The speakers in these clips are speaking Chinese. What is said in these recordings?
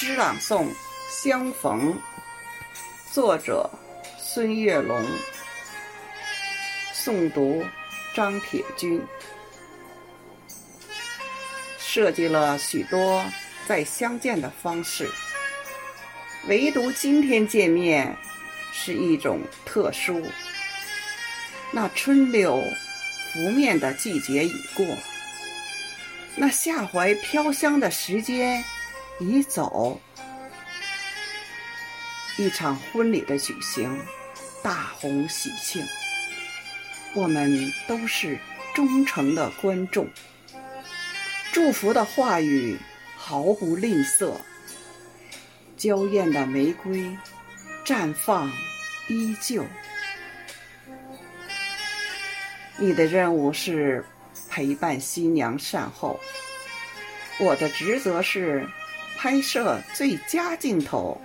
诗朗诵《相逢》，作者孙月龙，诵读张铁军。设计了许多再相见的方式，唯独今天见面是一种特殊。那春柳拂面的季节已过，那夏怀飘香的时间已走。一场婚礼的举行，大红喜庆，我们都是忠诚的观众。祝福的话语毫不吝啬，娇艳的玫瑰绽放依旧。你的任务是陪伴新娘善后，我的职责是拍摄最佳镜头。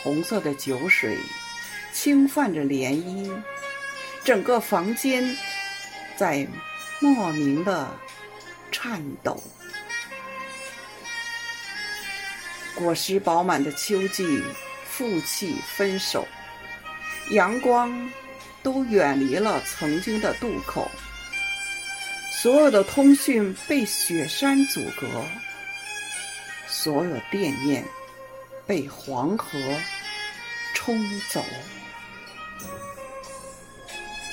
红色的酒水轻泛着涟漪，整个房间在莫名的颤抖。果实饱满的秋季，负气分手，阳光都远离了曾经的渡口，所有的通讯被雪山阻隔，所有惦念被黄河。冲走。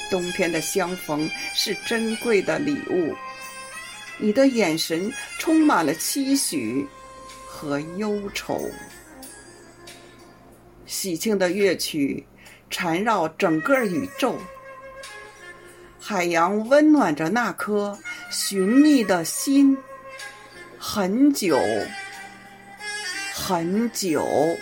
冬天的相逢是珍贵的礼物，你的眼神充满了期许和忧愁。喜庆的乐曲缠绕整个宇宙，海洋温暖着那颗寻觅的心，很久，很久。